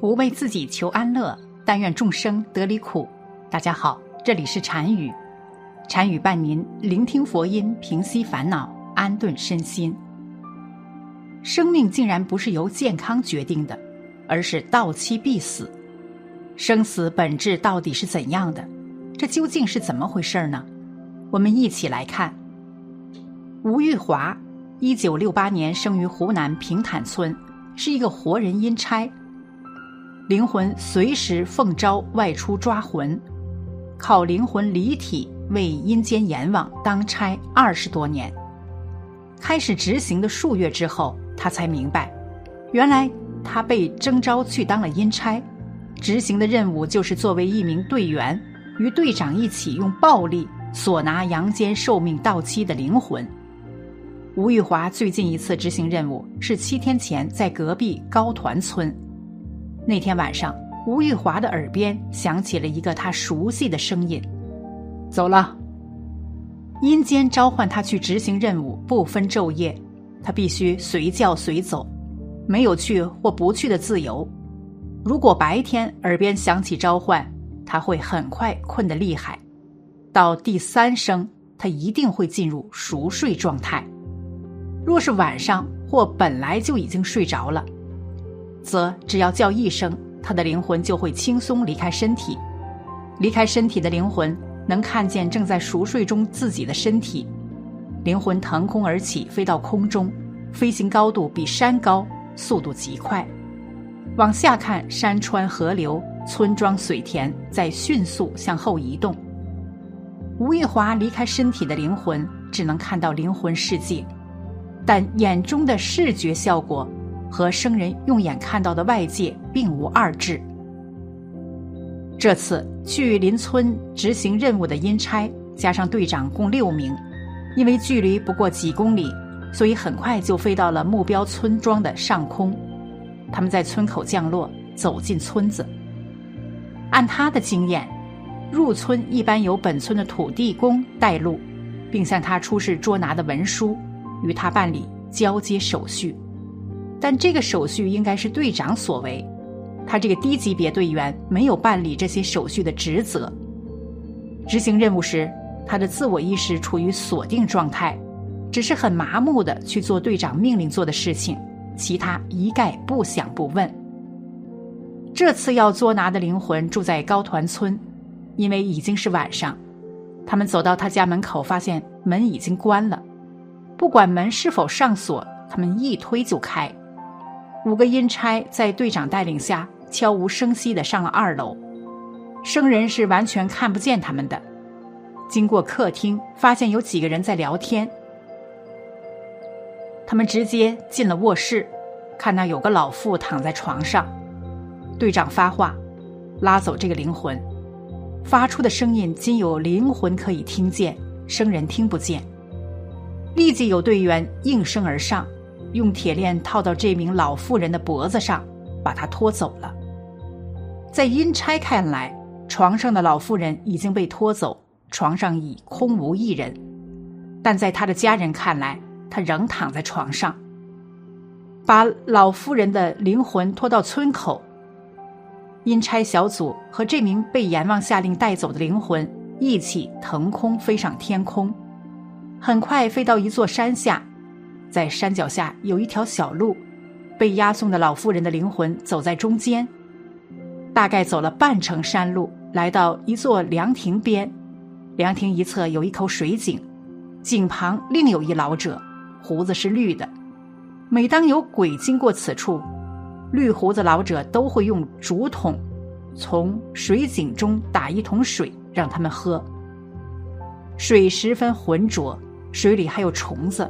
不为自己求安乐，但愿众生得离苦。大家好，这里是禅语，禅语伴您聆听佛音，平息烦恼，安顿身心。生命竟然不是由健康决定的，而是到期必死。生死本质到底是怎样的？这究竟是怎么回事呢？我们一起来看。吴玉华，一九六八年生于湖南平坦村，是一个活人阴差。灵魂随时奉召外出抓魂，靠灵魂离体为阴间阎王当差二十多年。开始执行的数月之后，他才明白，原来他被征召去当了阴差，执行的任务就是作为一名队员，与队长一起用暴力索拿阳间寿命到期的灵魂。吴玉华最近一次执行任务是七天前在隔壁高团村。那天晚上，吴玉华的耳边响起了一个他熟悉的声音：“走了。”阴间召唤他去执行任务，不分昼夜，他必须随叫随走，没有去或不去的自由。如果白天耳边响起召唤，他会很快困得厉害，到第三声，他一定会进入熟睡状态。若是晚上或本来就已经睡着了。则只要叫一声，他的灵魂就会轻松离开身体。离开身体的灵魂能看见正在熟睡中自己的身体。灵魂腾空而起，飞到空中，飞行高度比山高，速度极快。往下看，山川河流、村庄水田在迅速向后移动。吴玉华离开身体的灵魂只能看到灵魂世界，但眼中的视觉效果。和生人用眼看到的外界并无二致。这次去邻村执行任务的阴差加上队长共六名，因为距离不过几公里，所以很快就飞到了目标村庄的上空。他们在村口降落，走进村子。按他的经验，入村一般由本村的土地公带路，并向他出示捉拿的文书，与他办理交接手续。但这个手续应该是队长所为，他这个低级别队员没有办理这些手续的职责。执行任务时，他的自我意识处于锁定状态，只是很麻木的去做队长命令做的事情，其他一概不想不问。这次要捉拿的灵魂住在高团村，因为已经是晚上，他们走到他家门口，发现门已经关了，不管门是否上锁，他们一推就开。五个阴差在队长带领下悄无声息地上了二楼，生人是完全看不见他们的。经过客厅，发现有几个人在聊天。他们直接进了卧室，看到有个老妇躺在床上。队长发话，拉走这个灵魂，发出的声音仅有灵魂可以听见，生人听不见。立即有队员应声而上。用铁链套到这名老妇人的脖子上，把她拖走了。在阴差看来，床上的老妇人已经被拖走，床上已空无一人；但在他的家人看来，他仍躺在床上。把老妇人的灵魂拖到村口，阴差小组和这名被阎王下令带走的灵魂一起腾空飞上天空，很快飞到一座山下。在山脚下有一条小路，被押送的老妇人的灵魂走在中间。大概走了半程山路，来到一座凉亭边，凉亭一侧有一口水井，井旁另有一老者，胡子是绿的。每当有鬼经过此处，绿胡子老者都会用竹筒从水井中打一桶水让他们喝。水十分浑浊，水里还有虫子。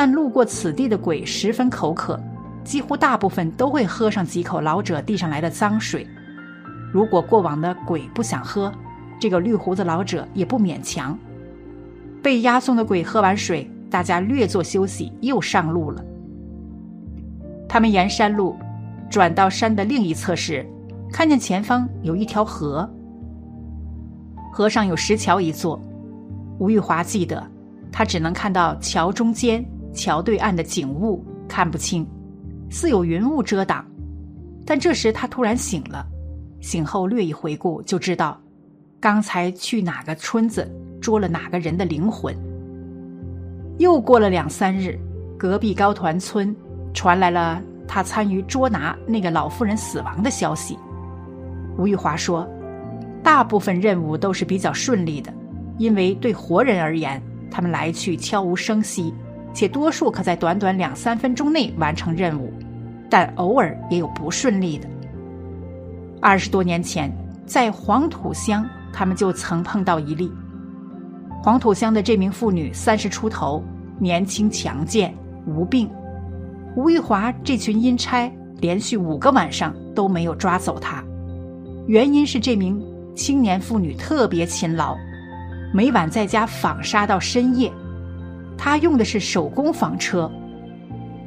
但路过此地的鬼十分口渴，几乎大部分都会喝上几口老者递上来的脏水。如果过往的鬼不想喝，这个绿胡子老者也不勉强。被押送的鬼喝完水，大家略作休息，又上路了。他们沿山路转到山的另一侧时，看见前方有一条河，河上有石桥一座。吴玉华记得，他只能看到桥中间、桥对岸的景物，看不清，似有云雾遮挡。但这时他突然醒了，醒后略一回顾，就知道刚才去哪个村子捉了哪个人的灵魂。又过了两三日，隔壁高团村传来了他参与捉拿那个老妇人死亡的消息。吴玉华说：“大部分任务都是比较顺利的。”因为对活人而言，他们来去悄无声息，且多数可在短短两三分钟内完成任务，但偶尔也有不顺利的。二十多年前，在黄土乡，他们就曾碰到一例。黄土乡的这名妇女三十出头，年轻强健，无病。吴玉华这群阴差连续五个晚上都没有抓走她，原因是这名青年妇女特别勤劳。每晚在家纺纱到深夜，他用的是手工纺车。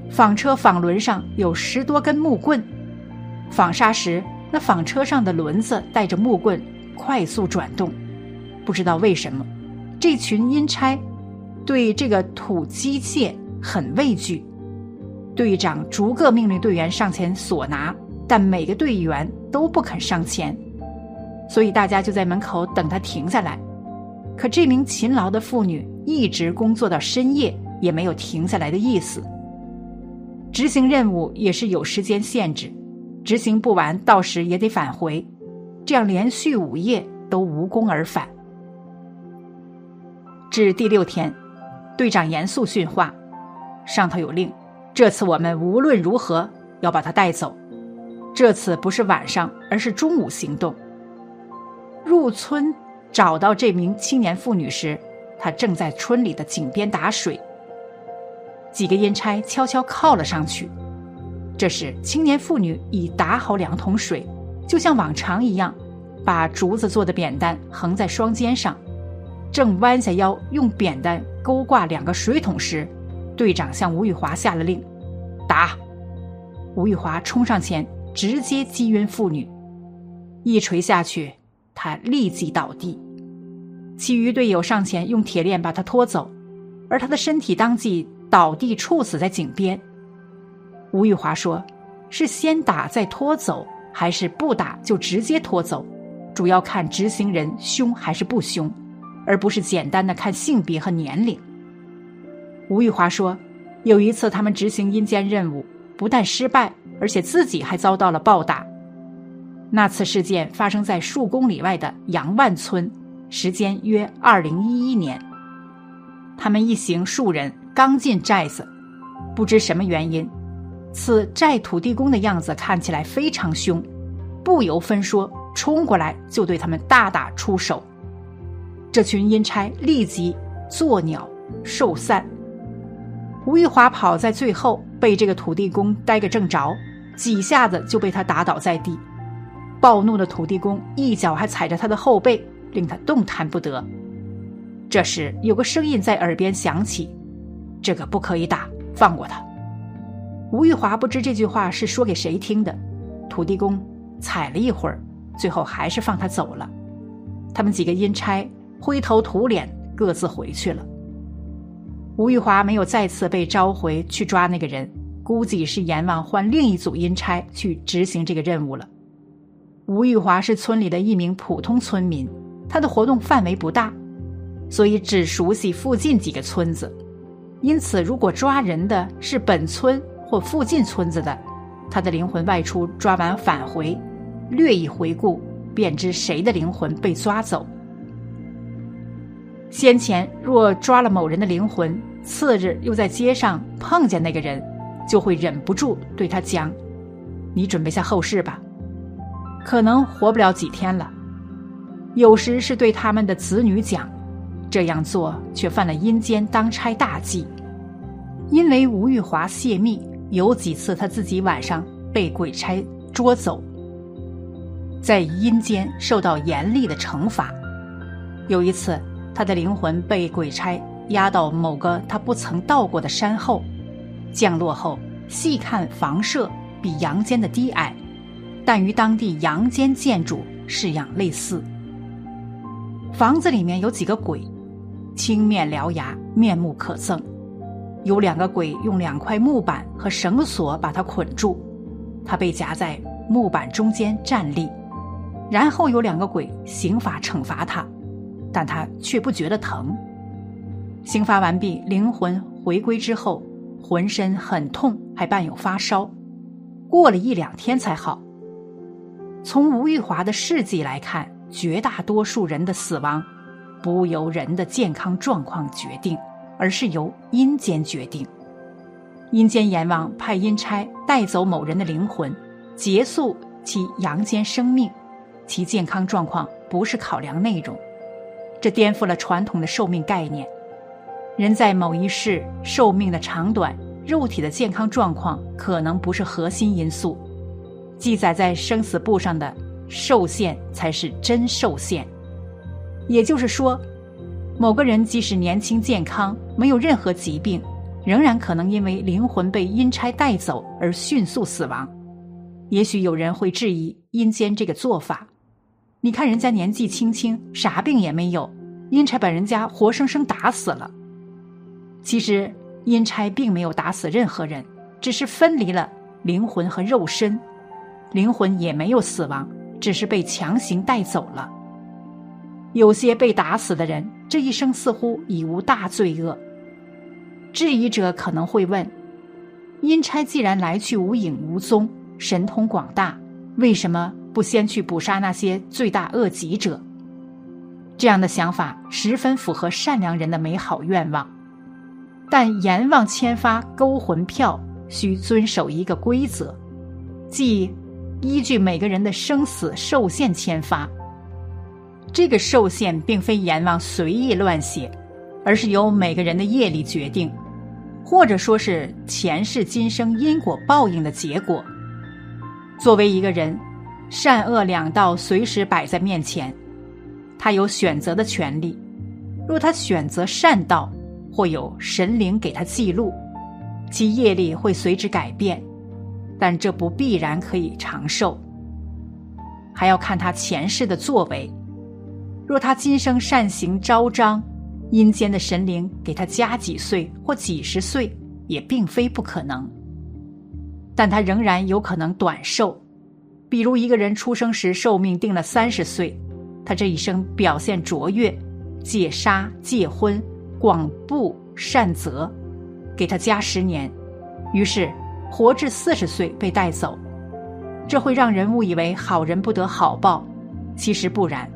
纺车纺轮上有十多根木棍，纺纱时那纺车上的轮子带着木棍快速转动。不知道为什么，这群阴差对这个土机械很畏惧。队长逐个命令队员上前索拿，但每个队员都不肯上前，所以大家就在门口等他停下来。可这名勤劳的妇女一直工作到深夜，也没有停下来的意思。执行任务也是有时间限制，执行不完，到时也得返回。这样连续五夜都无功而返。至第六天，队长严肃训话：“上头有令，这次我们无论如何要把他带走。这次不是晚上，而是中午行动。入村。”找到这名青年妇女时，他正在村里的井边打水。几个阴差悄悄靠了上去。这时，青年妇女已打好两桶水，就像往常一样，把竹子做的扁担横在双肩上，正弯下腰用扁担勾挂两个水桶时，队长向吴玉华下了令：“打！”吴玉华冲上前，直接击晕妇女，一锤下去。他立即倒地，其余队友上前用铁链把他拖走，而他的身体当即倒地处死在井边。吴玉华说：“是先打再拖走，还是不打就直接拖走？主要看执行人凶还是不凶，而不是简单的看性别和年龄。”吴玉华说：“有一次他们执行阴间任务，不但失败，而且自己还遭到了暴打。”那次事件发生在数公里外的杨万村，时间约二零一一年。他们一行数人刚进寨子，不知什么原因，此寨土地公的样子看起来非常凶，不由分说冲过来就对他们大打出手。这群阴差立即作鸟兽散。吴玉华跑在最后，被这个土地公逮个正着，几下子就被他打倒在地。暴怒的土地公一脚还踩着他的后背，令他动弹不得。这时，有个声音在耳边响起：“这个不可以打，放过他。”吴玉华不知这句话是说给谁听的。土地公踩了一会儿，最后还是放他走了。他们几个阴差灰头土脸，各自回去了。吴玉华没有再次被召回去抓那个人，估计是阎王换另一组阴差去执行这个任务了。吴玉华是村里的一名普通村民，他的活动范围不大，所以只熟悉附近几个村子。因此，如果抓人的是本村或附近村子的，他的灵魂外出抓完返回，略一回顾，便知谁的灵魂被抓走。先前若抓了某人的灵魂，次日又在街上碰见那个人，就会忍不住对他讲：“你准备下后事吧。”可能活不了几天了。有时是对他们的子女讲，这样做却犯了阴间当差大忌。因为吴玉华泄密，有几次他自己晚上被鬼差捉走，在阴间受到严厉的惩罚。有一次，他的灵魂被鬼差押到某个他不曾到过的山后，降落后细看房舍比阳间的低矮，但与当地阳间建筑式样类似。房子里面有几个鬼，青面獠牙，面目可憎。有两个鬼用两块木板和绳索把他捆住，他被夹在木板中间站立。然后有两个鬼刑法惩罚他，但他却不觉得疼。刑罚完毕，灵魂回归之后，浑身很痛，还伴有发烧，过了一两天才好。从吴玉华的事迹来看，绝大多数人的死亡，不由人的健康状况决定。而是由阴间决定，阴间阎王派阴差带走某人的灵魂，结束其阳间生命，其健康状况不是考量内容，这颠覆了传统的寿命概念。人在某一世寿命的长短，肉体的健康状况可能不是核心因素，记载在生死簿上的寿限才是真寿限，也就是说。某个人即使年轻健康，没有任何疾病，仍然可能因为灵魂被阴差带走而迅速死亡。也许有人会质疑阴间这个做法：你看人家年纪轻轻，啥病也没有，阴差把人家活生生打死了。其实阴差并没有打死任何人，只是分离了灵魂和肉身，灵魂也没有死亡，只是被强行带走了。有些被打死的人，这一生似乎已无大罪恶。质疑者可能会问：阴差既然来去无影无踪，神通广大，为什么不先去捕杀那些罪大恶极者？这样的想法十分符合善良人的美好愿望，但阎王签发勾魂票需遵守一个规则，即依据每个人的生死寿限签发。这个寿限并非阎王随意乱写，而是由每个人的业力决定，或者说是前世今生因果报应的结果。作为一个人，善恶两道随时摆在面前，他有选择的权利。若他选择善道，或有神灵给他记录，其业力会随之改变，但这不必然可以长寿，还要看他前世的作为。若他今生善行昭彰，阴间的神灵给他加几岁或几十岁也并非不可能。但他仍然有可能短寿，比如一个人出生时寿命定了三十岁，他这一生表现卓越，戒杀戒婚，广布善泽，给他加十年，于是活至四十岁被带走，这会让人误以为好人不得好报，其实不然。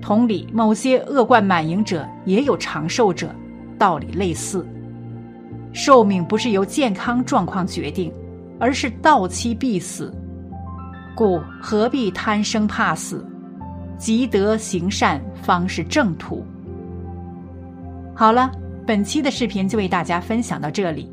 同理，某些恶贯满盈者也有长寿者，道理类似。寿命不是由健康状况决定，而是到期必死，故何必贪生怕死？积德行善方是正途。好了，本期的视频就为大家分享到这里，